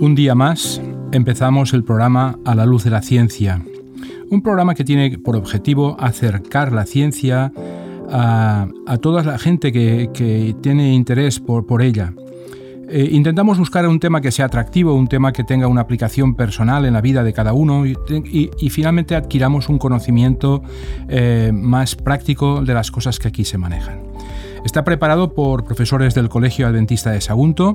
Un día más empezamos el programa A la luz de la ciencia, un programa que tiene por objetivo acercar la ciencia a, toda la gente que, tiene interés por, ella. Eh, intentamos buscar un tema que sea atractivo, un tema que tenga una aplicación personal en la vida de cada uno y, finalmente adquiramos un conocimiento eh, más práctico de las cosas que aquí se manejan. Está preparado por profesores del Colegio Adventista de Sagunto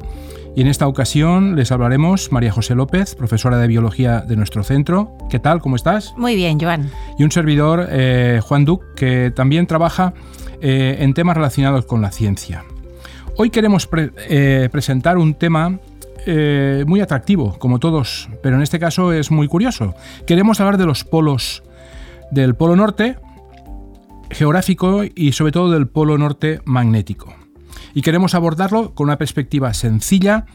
y en esta ocasión les hablaremos María José López, profesora de Biología de nuestro centro. ¿Qué tal? ¿Cómo estás? Muy bien, Joan. Y un servidor, eh, Juan Duc, que también trabaja eh, en temas relacionados con la ciencia. Hoy queremos eh, presentar un tema muy atractivo, como todos, pero en este caso es muy curioso. Queremos hablar de los polos del Polo Norte, geográfico y sobre todo del polo norte magnético. Y queremos abordarlo con una perspectiva sencilla,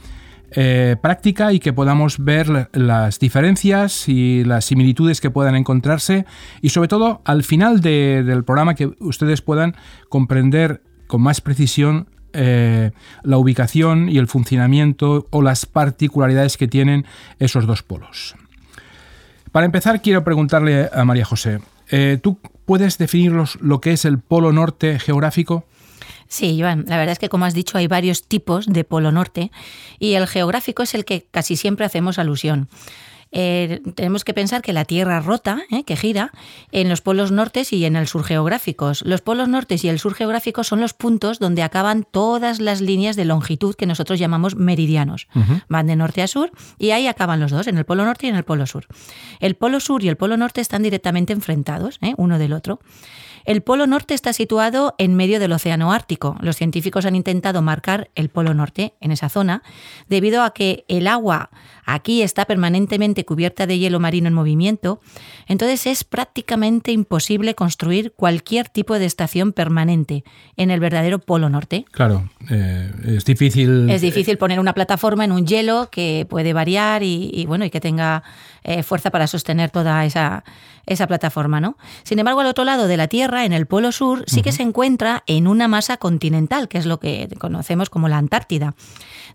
eh, práctica y que podamos ver las diferencias y las similitudes que puedan encontrarse y sobre todo al final del programa que ustedes puedan comprender con más precisión eh, la ubicación y el funcionamiento o las particularidades que tienen esos dos polos. Para empezar, quiero preguntarle a María José, eh, ¿tú puedes definirnos lo que es el polo norte geográfico? Sí, Joan, la verdad es que como has dicho hay varios tipos de polo norte y el geográfico es el que casi siempre hacemos alusión. Eh, tenemos que pensar que la Tierra rota, eh, que gira, en los polos nortes y en el sur geográficos. Los polos nortes y el sur geográfico son los puntos donde acaban todas las líneas de longitud que nosotros llamamos meridianos. Van de norte a sur y ahí acaban los dos, en el polo norte y en el polo sur. El polo sur y el polo norte están directamente enfrentados, eh, uno del otro. El Polo Norte está situado en medio del Océano Ártico. Los científicos han intentado marcar el Polo Norte en esa zona debido a que el agua aquí está permanentemente cubierta de hielo marino en movimiento, entonces es prácticamente imposible construir cualquier tipo de estación permanente en el verdadero Polo Norte. Claro, eh, es difícil. Es difícil poner una plataforma en un hielo que puede variar y, bueno y que tenga eh, fuerza para sostener toda esa, esa plataforma, ¿no? Sin embargo, al otro lado de la Tierra, en el Polo Sur, sí que se encuentra en una masa continental, que es lo que conocemos como la Antártida.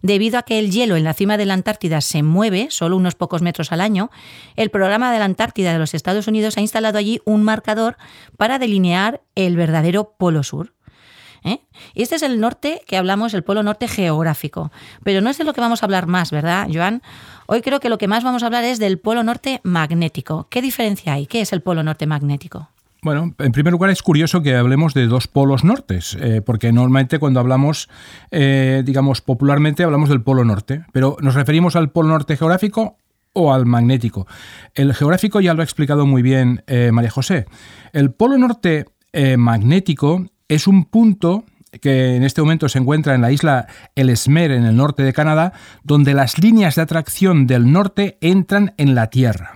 Debido a que el hielo en la cima de la Antártida se mueve solo unos pocos metros al año, el programa de la Antártida de los Estados Unidos ha instalado allí un marcador para delinear el verdadero Polo Sur. ¿Eh? Y este es el norte que hablamos, el polo norte geográfico. Pero no es de lo que vamos a hablar más, ¿verdad, Joan? Hoy creo que lo que más vamos a hablar es del polo norte magnético. ¿Qué diferencia hay? ¿Qué es el polo norte magnético? Bueno, en primer lugar es curioso que hablemos de dos polos nortes, eh, porque normalmente cuando hablamos, eh, digamos popularmente, hablamos del polo norte, pero nos referimos al polo norte geográfico o al magnético. El geográfico ya lo ha explicado muy bien María José. El polo norte magnético es un punto que en este momento se encuentra en la isla Ellesmere, en el norte de Canadá, donde las líneas de atracción del norte entran en la Tierra.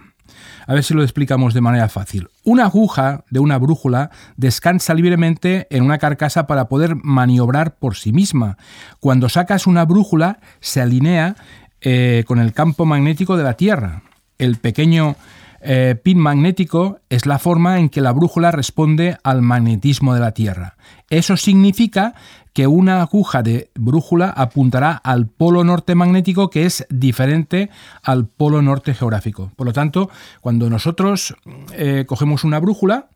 A ver si lo explicamos de manera fácil. Una aguja de una brújula descansa libremente en una carcasa para poder maniobrar por sí misma. Cuando sacas una brújula, se alinea eh, con el campo magnético de la Tierra. El pequeño eh, pin magnético es la forma en que la brújula responde al magnetismo de la Tierra. Eso significa que una aguja de brújula apuntará al polo norte magnético que es diferente al polo norte geográfico. Por lo tanto, cuando nosotros eh, cogemos una brújula,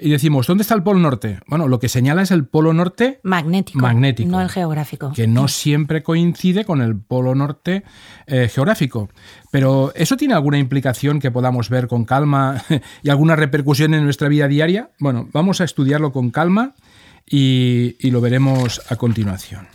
y decimos, ¿dónde está el polo norte? Bueno, lo que señala es el polo norte magnético, magnético no el geográfico. Que no siempre coincide con el polo norte eh, geográfico. Pero ¿eso tiene alguna implicación que podamos ver con calma y alguna repercusión en nuestra vida diaria? Bueno, vamos a estudiarlo con calma y, lo veremos a continuación.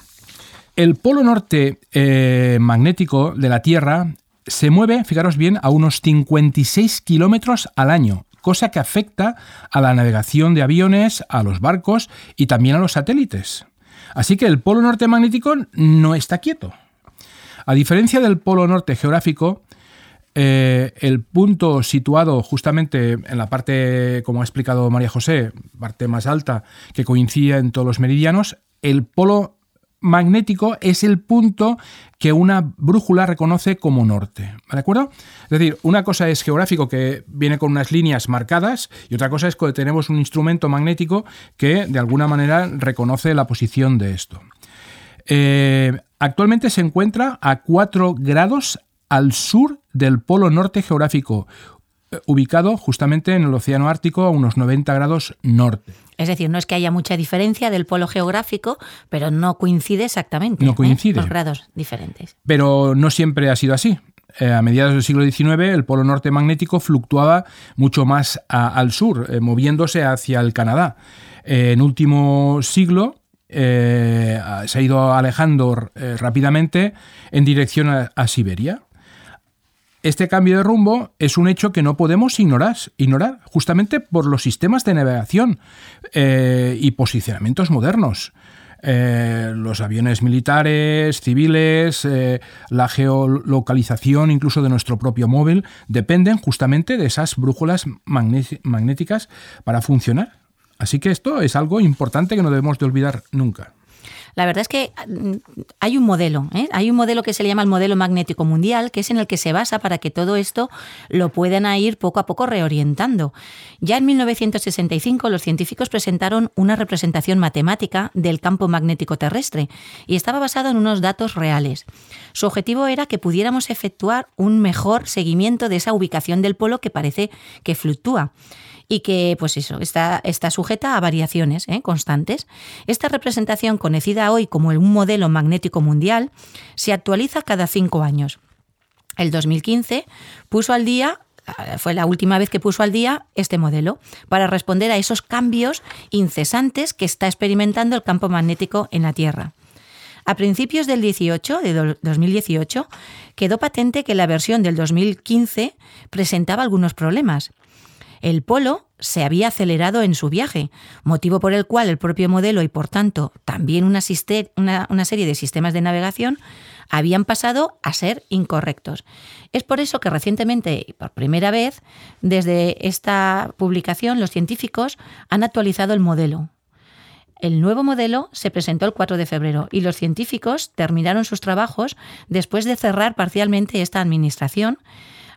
El polo norte eh, magnético de la Tierra se mueve, fijaros bien, a unos 56 kilómetros al año, cosa que afecta a la navegación de aviones, a los barcos y también a los satélites. Así que el polo norte magnético no está quieto. A diferencia del polo norte geográfico, eh, el punto situado justamente en la parte, como ha explicado María José, parte más alta, que coincide en todos los meridianos, el polo magnético es el punto que una brújula reconoce como norte. ¿De acuerdo? Es decir, una cosa es geográfico que viene con unas líneas marcadas y otra cosa es que tenemos un instrumento magnético que de alguna manera reconoce la posición de esto. Eh, actualmente se encuentra a 4 grados al sur del polo norte geográfico, ubicado justamente en el Océano Ártico a unos 90 grados norte. Es decir, no es que haya mucha diferencia del polo geográfico, pero no coincide exactamente. No coincide. Los grados diferentes. Pero no siempre ha sido así. Eh, a mediados del siglo XIX el polo norte magnético fluctuaba mucho más al sur, eh, moviéndose hacia el Canadá. en último siglo se ha ido alejando rápidamente en dirección a Siberia. Este cambio de rumbo es un hecho que no podemos ignorar, ignorar justamente por los sistemas de navegación eh, y posicionamientos modernos. Eh, los aviones militares, civiles, eh, la geolocalización incluso de nuestro propio móvil, dependen justamente de esas brújulas magnéticas para funcionar. Así que esto es algo importante que no debemos de olvidar nunca. La verdad es que mm, hay un modelo, ¿eh? hay un modelo que se le llama el modelo magnético mundial, que es en el que se basa para que todo esto lo puedan ir poco a poco reorientando. Ya en 1965 los científicos presentaron una representación matemática del campo magnético terrestre y estaba basado en unos datos reales. Su objetivo era que pudiéramos efectuar un mejor seguimiento de esa ubicación del polo que parece que fluctúa y que, pues eso, está, está sujeta a variaciones ¿eh? constantes. Esta representación, conocida hoy como un modelo magnético mundial, se actualiza cada cinco años. El 2015 puso al día fue la última vez que puso al día este modelo para responder a esos cambios incesantes que está experimentando el campo magnético en la Tierra. A principios del 18, de 2018, quedó patente que la versión del 2015 presentaba algunos problemas el polo se había acelerado en su viaje, motivo por el cual el propio modelo y por tanto también una, serie de sistemas de navegación habían pasado a ser incorrectos. Es por eso que recientemente, y por primera vez, desde esta publicación, los científicos han actualizado el modelo. El nuevo modelo se presentó el 4 de febrero y los científicos terminaron sus trabajos después de cerrar parcialmente esta administración.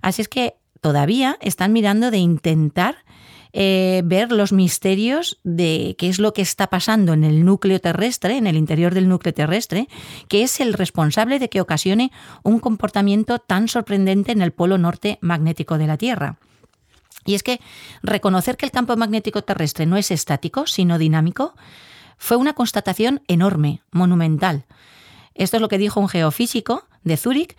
Así es que todavía están mirando de intentar eh, ver los misterios de qué es lo que está pasando en el núcleo terrestre, en el interior del núcleo terrestre, que es el responsable de que ocasione un comportamiento tan sorprendente en el polo norte magnético de la Tierra. Y es que reconocer que el campo magnético terrestre no es estático, sino dinámico, fue una constatación enorme, monumental. Esto es lo que dijo un geofísico de Zúrich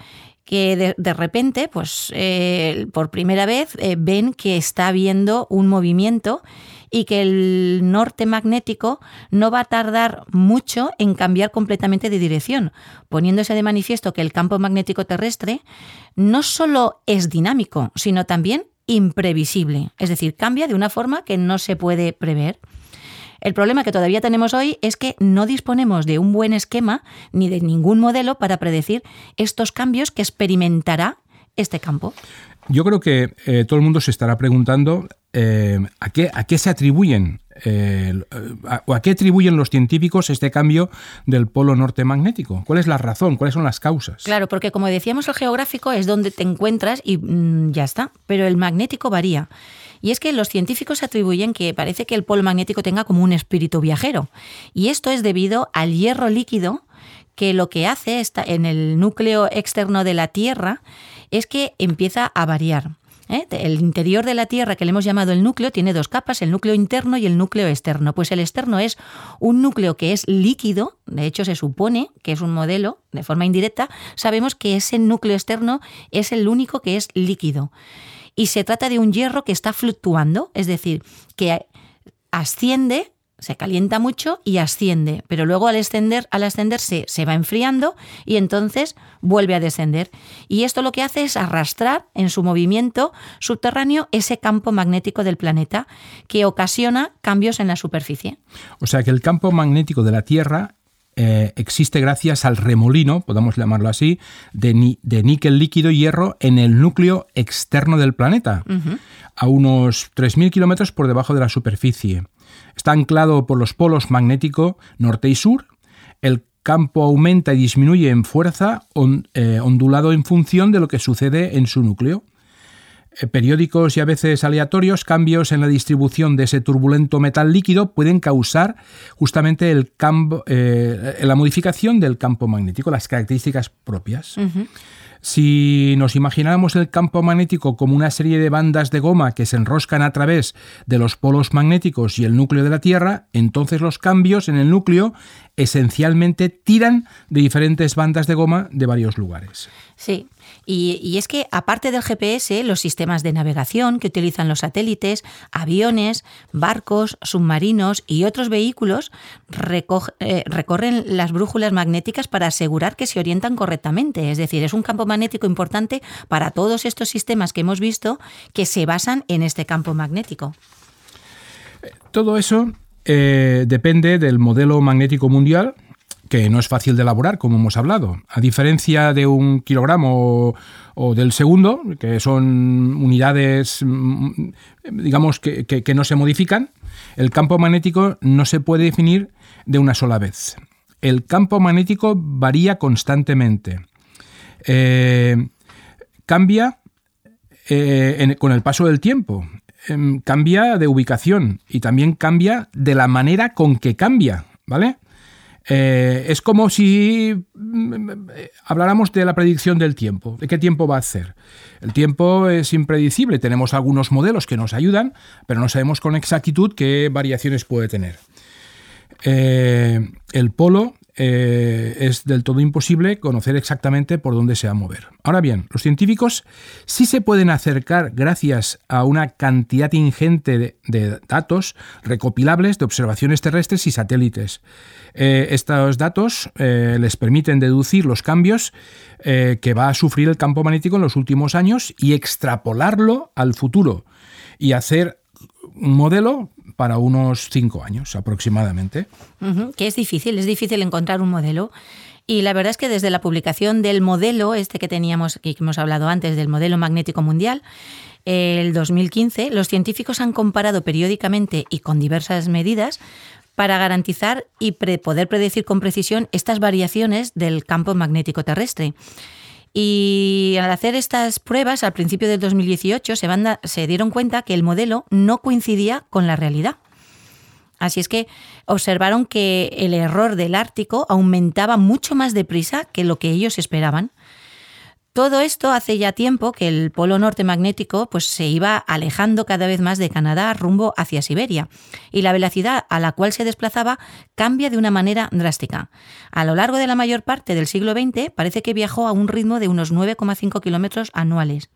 que de, repente, pues eh, por primera vez eh, ven que está habiendo un movimiento y que el norte magnético no va a tardar mucho en cambiar completamente de dirección, poniéndose de manifiesto que el campo magnético terrestre no solo es dinámico, sino también imprevisible, es decir, cambia de una forma que no se puede prever. El problema que todavía tenemos hoy es que no disponemos de un buen esquema ni de ningún modelo para predecir estos cambios que experimentará este campo. Yo creo que eh, todo el mundo se estará preguntando eh, ¿a, qué, se atribuyen eh, o a qué atribuyen los científicos este cambio del polo norte magnético. ¿Cuál es la razón? ¿Cuáles son las causas? Claro, porque como decíamos, el geográfico es donde te encuentras y mm, ya está, pero el magnético varía. Y es que los científicos atribuyen que parece que el polo magnético tenga como un espíritu viajero. Y esto es debido al hierro líquido que lo que hace está en el núcleo externo de la Tierra es que empieza a variar. ¿Eh? El interior de la Tierra, que le hemos llamado el núcleo, tiene dos capas, el núcleo interno y el núcleo externo. Pues el externo es un núcleo que es líquido, de hecho se supone que es un modelo, de forma indirecta, sabemos que ese núcleo externo es el único que es líquido y se trata de un hierro que está fluctuando, es decir, que asciende, se calienta mucho y asciende, pero luego al ascender, al ascender se, se, va enfriando y entonces vuelve a descender. Y esto lo que hace es arrastrar en su movimiento subterráneo ese campo magnético del planeta que ocasiona cambios en la superficie. O sea que el campo magnético de la Tierra eh, existe gracias al remolino, podemos llamarlo así, de, de níquel líquido y hierro en el núcleo externo del planeta, a unos 3.000 kilómetros por debajo de la superficie. Está anclado por los polos magnético norte y sur. El campo aumenta y disminuye en fuerza, eh, ondulado en función de lo que sucede en su núcleo. Eh, periódicos y a veces aleatorios, cambios en la distribución de ese turbulento metal líquido pueden causar justamente el campo, eh, la modificación del campo magnético, las características propias. Si nos imagináramos el campo magnético como una serie de bandas de goma que se enroscan a través de los polos magnéticos y el núcleo de la Tierra, entonces los cambios en el núcleo esencialmente tiran de diferentes bandas de goma de varios lugares. Sí, y, es que aparte del GPS, los sistemas de navegación que utilizan los satélites, aviones, barcos, submarinos y otros vehículos eh, recorren las brújulas magnéticas para asegurar que se orientan correctamente. Es decir, es un campo magnético importante para todos estos sistemas que hemos visto que se basan en este campo magnético. Todo eso eh, depende del modelo magnético mundial que no es fácil de elaborar, como hemos hablado. A diferencia de un kilogramo o, del segundo, que son unidades, mm, digamos, que, no se modifican, el campo magnético no se puede definir de una sola vez. El campo magnético varía constantemente. Eh, cambia eh, con el paso del tiempo. Em, cambia de ubicación y también cambia de la manera con que cambia, ¿vale? Eh, es como si mm, habláramos de la predicción del tiempo, de qué tiempo va a hacer. El tiempo es impredecible, tenemos algunos modelos que nos ayudan, pero no sabemos con exactitud qué variaciones puede tener. El polo eh, es del todo imposible conocer exactamente por dónde se va a mover. Ahora bien, los científicos sí se pueden acercar gracias a una cantidad ingente de, datos recopilables de observaciones terrestres y satélites. Eh, estos datos eh, les permiten deducir los cambios que va a sufrir el campo magnético en los últimos años y extrapolarlo al futuro y hacer un modelo para unos cinco años aproximadamente. que es difícil, es difícil encontrar un modelo. Y la verdad es que desde la publicación del modelo, este que teníamos, que hemos hablado antes, del modelo magnético mundial, el 2015, los científicos han comparado periódicamente y con diversas medidas para garantizar y poder predecir con precisión estas variaciones del campo magnético terrestre. Y al hacer estas pruebas, al principio del 2018, se, se dieron cuenta que el modelo no coincidía con la realidad. Así es que observaron que el error del Ártico aumentaba mucho más deprisa que lo que ellos esperaban. Todo esto hace ya tiempo que el polo norte magnético pues, se iba alejando cada vez más de Canadá rumbo hacia Siberia y la velocidad a la cual se desplazaba cambia de una manera drástica. A lo largo de la mayor parte del siglo XX parece que viajó a un ritmo de unos 9,5 kilómetros anuales.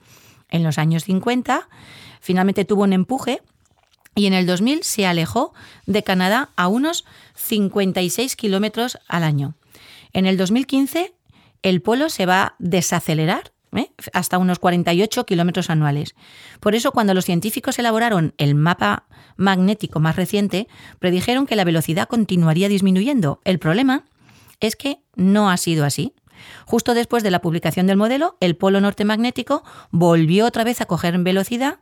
En los años 50 finalmente tuvo un empuje y en el 2000 se alejó de Canadá a unos 56 kilómetros al año. En el 2015 el polo se va a desacelerar ¿eh? hasta unos 48 kilómetros anuales. Por eso, cuando los científicos elaboraron el mapa magnético más reciente, predijeron que la velocidad continuaría disminuyendo. El problema es que no ha sido así. Justo después de la publicación del modelo, el polo norte magnético volvió otra vez a coger velocidad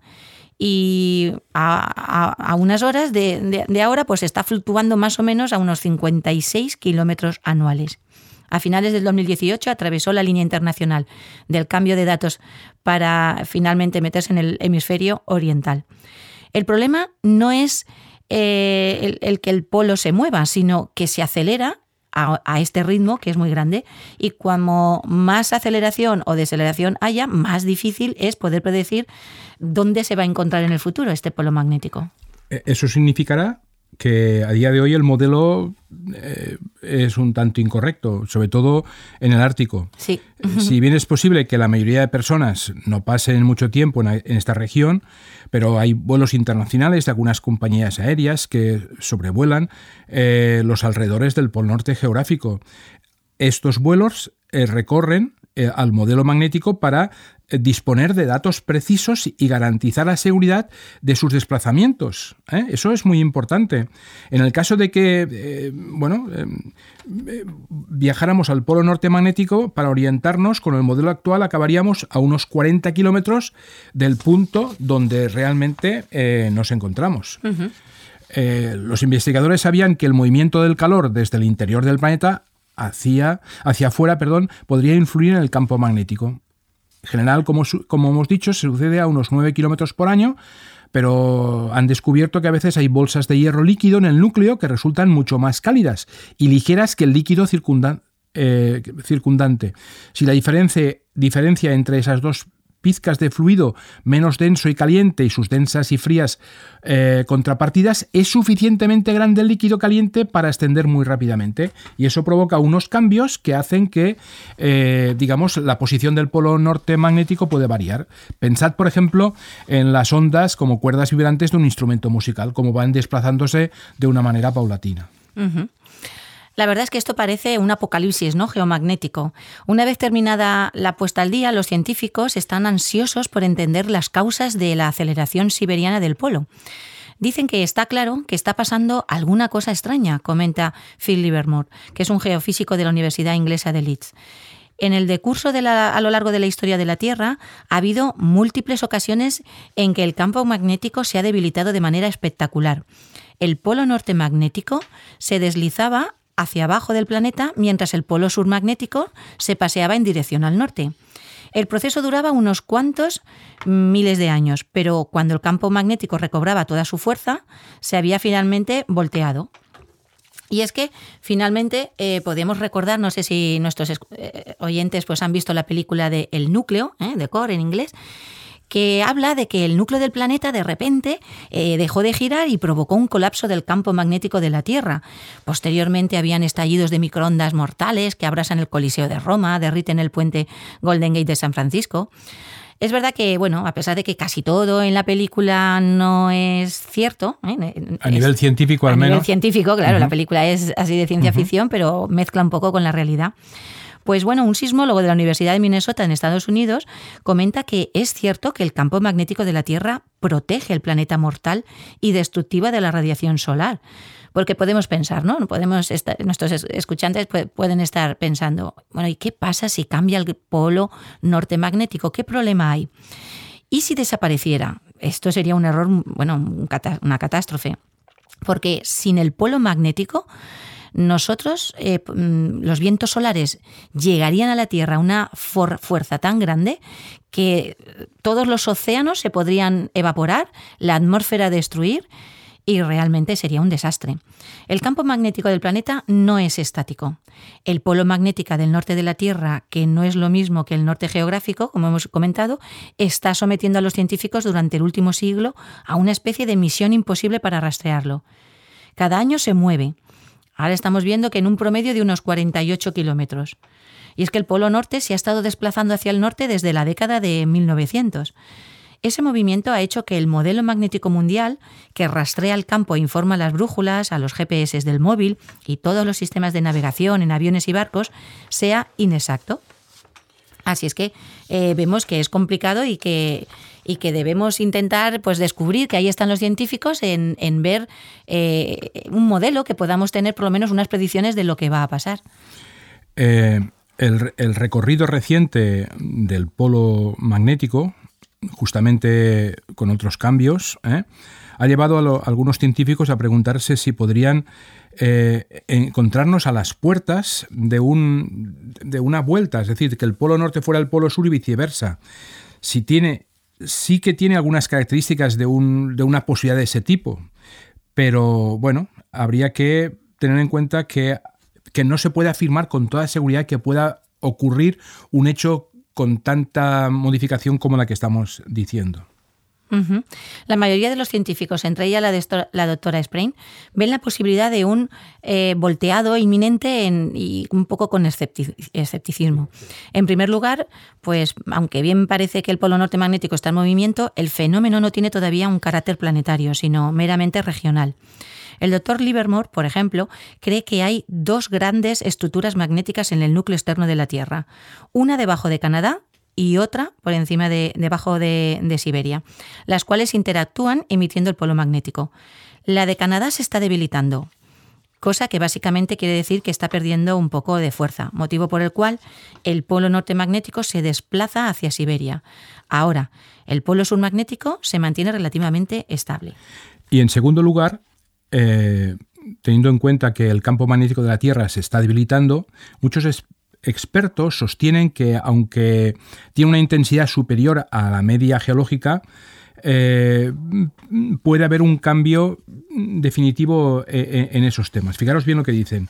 y a, unas horas de, de, ahora pues está fluctuando más o menos a unos 56 kilómetros anuales. A finales del 2018 atravesó la línea internacional del cambio de datos para finalmente meterse en el hemisferio oriental. El problema no es eh, el, que el polo se mueva, sino que se acelera a, a, este ritmo, que es muy grande, y cuando más aceleración o deceleración haya, más difícil es poder predecir dónde se va a encontrar en el futuro este polo magnético. E, eso significará que a día de hoy el modelo eh, es un tanto incorrecto, sobre todo en el Ártico. Sí. Si bien es posible que la mayoría de personas no pasen mucho tiempo en, esta región, pero hay vuelos internacionales de algunas compañías aéreas que sobrevuelan eh, los alrededores del Polo Norte geográfico. Estos vuelos eh, recorren al modelo magnético para eh, disponer de datos precisos y garantizar la seguridad de sus desplazamientos. ¿eh? Eso es muy importante. En el caso de que eh, bueno, viajáramos al polo norte magnético, para orientarnos con el modelo actual acabaríamos a unos 40 kilómetros del punto donde realmente nos encontramos. los investigadores sabían que el movimiento del calor desde el interior del planeta hacia, hacia afuera perdón, podría influir en el campo magnético. En general, como, como hemos dicho, se sucede a unos 9 kilómetros por año, pero han descubierto que a veces hay bolsas de hierro líquido en el núcleo que resultan mucho más cálidas y ligeras que el líquido eh, circundante. Si la diferencia diferencia entre esas dos pizcas de fluido menos denso y caliente y sus densas y frías eh, contrapartidas, es suficientemente grande el líquido caliente para extender muy rápidamente. Y eso provoca unos cambios que hacen que, eh, digamos, la posición del polo norte magnético puede variar. Pensad, por ejemplo, en las ondas como cuerdas vibrantes de un instrumento musical, como van desplazándose de una manera paulatina. La verdad es que esto parece un apocalipsis ¿no? geomagnético. Una vez terminada la puesta al día, los científicos están ansiosos por entender las causas de la aceleración siberiana del polo. Dicen que está claro que está pasando alguna cosa extraña, comenta Phil Livermore, que es un geofísico de la Universidad Inglesa de Leeds. En el decurso de a lo largo de la historia de la Tierra ha habido múltiples ocasiones en que el campo magnético se ha debilitado de manera espectacular. El polo norte magnético se deslizaba hacia abajo del planeta mientras el polo sur magnético se paseaba en dirección al norte. El proceso duraba unos cuantos miles de años, pero cuando el campo magnético recobraba toda su fuerza, se había finalmente volteado. Y es que finalmente eh, podemos recordar, no sé si nuestros eh, oyentes pues, han visto la película de El núcleo, ¿eh? de Core en inglés, que habla de que el núcleo del planeta de repente eh, dejó de girar y provocó un colapso del campo magnético de la Tierra. Posteriormente habían estallidos de microondas mortales que abrasan el Coliseo de Roma, derriten el puente Golden Gate de San Francisco. Es verdad que, bueno, a pesar de que casi todo en la película no es cierto. ¿eh? A nivel científico, al menos. A nivel científico, claro, la película es así de ciencia ficción, pero mezcla un poco con la realidad. Pues bueno, un sismólogo de la Universidad de Minnesota en Estados Unidos comenta que es cierto que el campo magnético de la Tierra protege el planeta mortal y destructiva de la radiación solar. Porque podemos pensar, ¿no? Podemos nuestros escuchantes pueden estar pensando, bueno, ¿y qué pasa si cambia el polo norte magnético? ¿Qué problema hay? ¿Y si desapareciera? Esto sería un error, bueno, una catástrofe. Porque sin el polo magnético, nosotros, eh, mm, los vientos solares llegarían a la Tierra a una fuerza tan grande que todos los océanos se podrían evaporar, la atmósfera destruir y realmente sería un desastre. El campo magnético del planeta no es estático. El polo magnético del norte de la Tierra, que no es lo mismo que el norte geográfico, como hemos comentado, está sometiendo a los científicos durante el último siglo a una especie de misión imposible para rastrearlo. Cada año se mueve, Ahora estamos viendo que en un promedio de unos 48 kilómetros. Y es que el Polo Norte se ha estado desplazando hacia el norte desde la década de 1900. Ese movimiento ha hecho que el modelo magnético mundial, que rastrea el campo e informa a las brújulas, a los GPS del móvil y todos los sistemas de navegación en aviones y barcos, sea inexacto. Así es que eh, vemos que es complicado y que y que debemos intentar pues descubrir que ahí están los científicos en, ver eh, un modelo que podamos tener por lo menos unas predicciones de lo que va a pasar. Eh, el, recorrido reciente del polo magnético, justamente con otros cambios, ha llevado a, algunos científicos a preguntarse si podrían encontrarnos a las puertas de, un, de una vuelta, es decir, que el polo norte fuera el polo sur y viceversa. Si tiene sí que tiene algunas características de, una posibilidad de ese tipo, pero bueno, habría que tener en cuenta que, que no se puede afirmar con toda seguridad que pueda ocurrir un hecho con tanta modificación como la que estamos diciendo. La mayoría de los científicos, entre ellas la, doctora Sprain, ven la posibilidad de un eh, volteado inminente y un poco con escepticismo. En primer lugar, pues aunque bien parece que el polo norte magnético está en movimiento, el fenómeno no tiene todavía un carácter planetario, sino meramente regional. El doctor Livermore, por ejemplo, cree que hay dos grandes estructuras magnéticas en el núcleo externo de la Tierra, una debajo de Canadá y otra por encima de debajo de, Siberia, las cuales interactúan emitiendo el polo magnético. La de Canadá se está debilitando, cosa que básicamente quiere decir que está perdiendo un poco de fuerza, motivo por el cual el polo norte magnético se desplaza hacia Siberia. Ahora, el polo sur magnético se mantiene relativamente estable. Y en segundo lugar, eh, teniendo en cuenta que el campo magnético de la Tierra se está debilitando, muchos expertos sostienen que aunque tiene una intensidad superior a la media geológica, eh, puede haber un cambio definitivo eh, eh, en esos temas. Fijaros bien lo que dicen.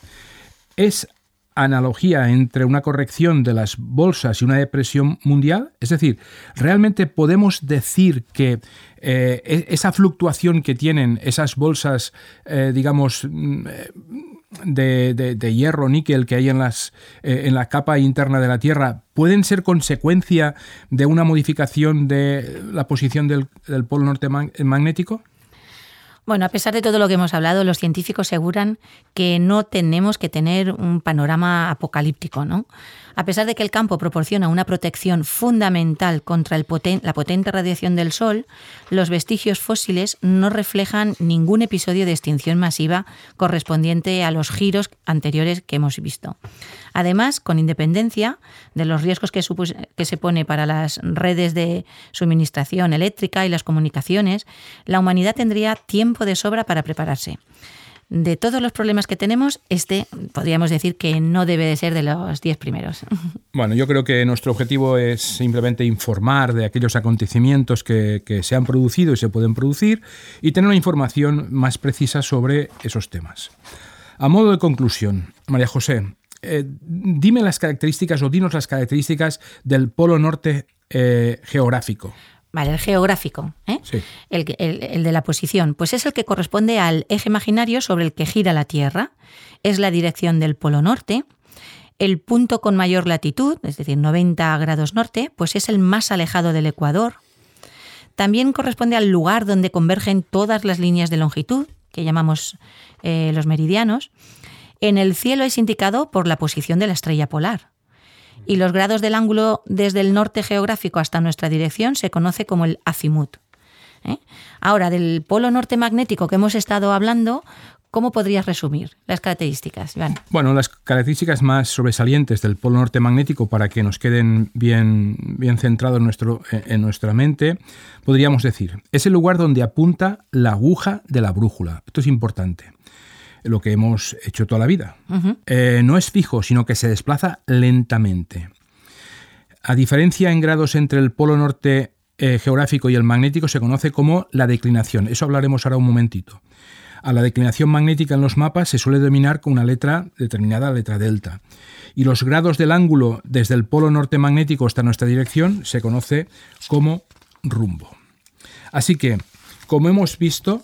Es analogía entre una corrección de las bolsas y una depresión mundial? Es decir, ¿realmente podemos decir que e-, esa fluctuación que tienen esas bolsas, digamos, mm, de, hierro, níquel que hay en, las, eh, en la capa interna de la Tierra, pueden ser consecuencia de una modificación de la posición del, del polo norte magnético? Bueno, a pesar de todo lo que hemos hablado, los científicos aseguran que no tenemos que tener un panorama apocalíptico, ¿no? A pesar de que el campo proporciona una protección fundamental contra la potente radiación del Sol, los vestigios fósiles no reflejan ningún episodio de extinción masiva correspondiente a los giros anteriores que hemos visto. Además, con independencia de los riesgos que, que se pone para las redes de suministración eléctrica y las comunicaciones, la humanidad tendría tiempo de sobra para prepararse de todos los problemas que tenemos, este podríamos decir que no debe de ser de los diez primeros. Bueno, yo creo que nuestro objetivo es simplemente informar de aquellos acontecimientos que, se han producido y se pueden producir y tener una información más precisa sobre esos temas. A modo de conclusión, María José, eh, dime las características o dinos las características del polo norte eh, geográfico. Vale, el geográfico, ¿eh? el, de la posición, pues es el que corresponde al eje imaginario sobre el que gira la Tierra. Es la dirección del polo norte. El punto con mayor latitud, es decir, 90 grados norte, pues es el más alejado del Ecuador. También corresponde al lugar donde convergen todas las líneas de longitud, que llamamos eh, los meridianos. En el cielo es indicado por la posición de la estrella polar y los grados del ángulo desde el norte geográfico hasta nuestra dirección se conoce como el azimut. ¿eh? Ahora, del polo norte magnético que hemos estado hablando, ¿Cómo podrías resumir las características, Bueno, las características más sobresalientes del polo norte magnético, para que nos queden bien, bien centrados en, nuestro, en nuestra mente, podríamos decir, es el lugar donde apunta la aguja de la brújula. Esto es importante lo que hemos hecho toda la vida. Eh, no es fijo, sino que se desplaza lentamente. A diferencia en grados entre el polo norte eh, geográfico y el magnético, se conoce como la declinación. Eso hablaremos ahora un momentito. A la declinación magnética en los mapas se suele denominar con una letra determinada, la letra delta. Y los grados del ángulo desde el polo norte magnético hasta nuestra dirección se conoce como rumbo. Así que, como hemos visto,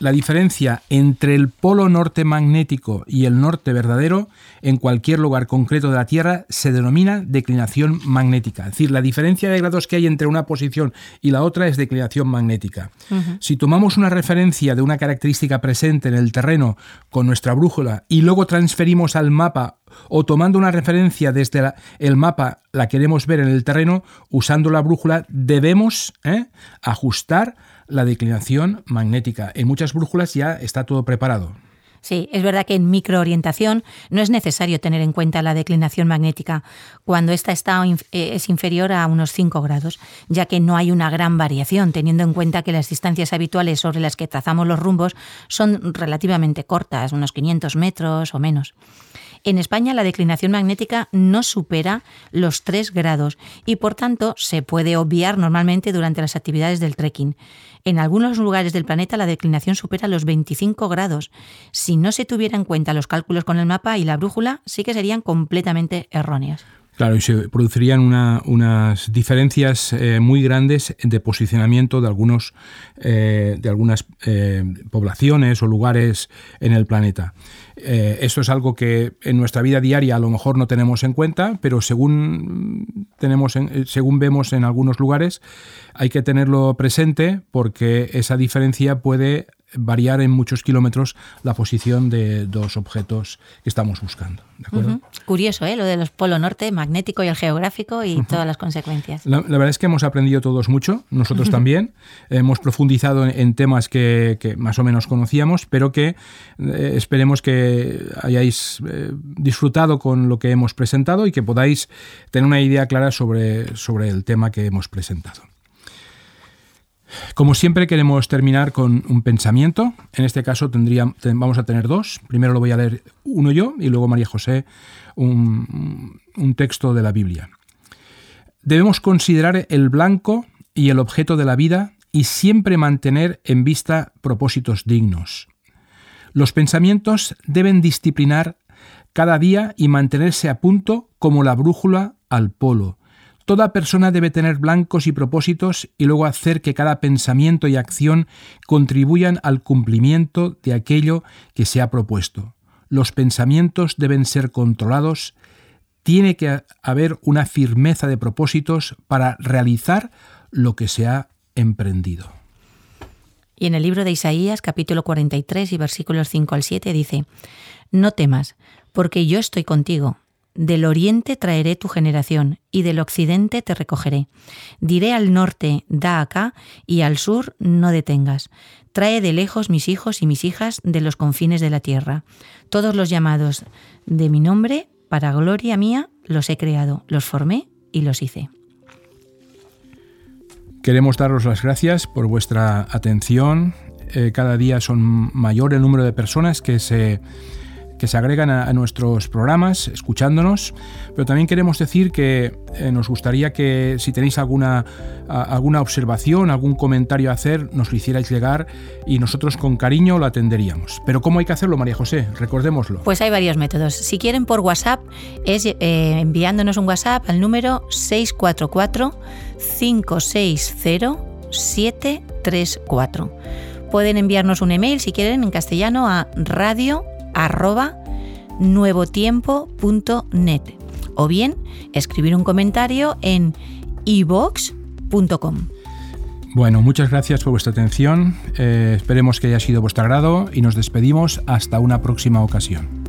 la diferencia entre el polo norte magnético y el norte verdadero en cualquier lugar concreto de la Tierra se denomina declinación magnética. Es decir, la diferencia de grados que hay entre una posición y la otra es declinación magnética. Si tomamos una referencia de una característica presente en el terreno con nuestra brújula y luego transferimos al mapa o tomando una referencia desde el mapa la queremos ver en el terreno, usando la brújula debemos ¿eh? ajustar la declinación magnética. En muchas brújulas ya está todo preparado. Sí, es verdad que en microorientación no es necesario tener en cuenta la declinación magnética cuando ésta está, eh, es inferior a unos 5 grados, ya que no hay una gran variación, teniendo en cuenta que las distancias habituales sobre las que trazamos los rumbos son relativamente cortas, unos 500 metros o menos. En España la declinación magnética no supera los 3 grados y por tanto se puede obviar normalmente durante las actividades del trekking. En algunos lugares del planeta la declinación supera los 25 grados. Si no se tuviera en cuenta los cálculos con el mapa y la brújula, sí que serían completamente erróneos. Claro, y se producirían unas diferencias eh, muy grandes de posicionamiento de, algunos, eh, de algunas eh, poblaciones o lugares en el planeta. esto es algo que en nuestra vida diaria a lo mejor no tenemos en cuenta, pero según, tenemos según vemos en algunos lugares, hay que tenerlo presente porque esa diferencia puede variar en muchos kilómetros la posición de dos objetos que estamos buscando. Curioso, ¿eh? lo de los polo norte, magnético y el geográfico y todas las consecuencias. La, verdad es que hemos aprendido todos mucho, nosotros también. Hemos profundizado en, temas que, más o menos conocíamos, pero que eh, esperemos que hayáis eh, disfrutado con lo que hemos presentado y que podáis tener una idea clara sobre, sobre el tema que hemos presentado. Como siempre queremos terminar con un pensamiento. En este caso vamos a tener dos. Primero lo voy a leer uno yo y luego María José un texto de la Biblia. Debemos considerar el blanco y el objeto de la vida y siempre mantener en vista propósitos dignos. Los pensamientos deben disciplinar cada día y mantenerse a punto como la brújula al polo. Toda persona debe tener blancos y propósitos y luego hacer que cada pensamiento y acción contribuyan al cumplimiento de aquello que se ha propuesto. Los pensamientos deben ser controlados, tiene que haber una firmeza de propósitos para realizar lo que se ha emprendido. Y en el libro de Isaías, capítulo 43 y versículos 5 al 7, dice, No temas, porque yo estoy contigo. Del oriente traeré tu generación, y del occidente te recogeré. Diré al norte, da acá, y al sur, no detengas. Trae de lejos mis hijos y mis hijas de los confines de la tierra. Todos los llamados de mi nombre, para gloria mía, los he creado, los formé y los hice. Queremos daros las gracias por vuestra atención. Eh, cada día son mayor el número de personas que se que se agregan a, nuestros programas escuchándonos, pero también queremos decir que eh, nos gustaría que si tenéis alguna, alguna observación, algún comentario a hacer, nos lo hicierais llegar y nosotros con cariño lo atenderíamos. Pero ¿cómo hay que hacerlo, María José? Recordémoslo. Pues hay varios métodos. Si quieren por WhatsApp, es eh, enviándonos un WhatsApp al número 644 560 734. Pueden enviarnos un email si quieren en castellano a radio arroba nuevotiempo.net o bien escribir un comentario en ivox.com. Bueno, muchas gracias por vuestra atención. Eh, esperemos que haya sido vuestro agrado y nos despedimos hasta una próxima ocasión.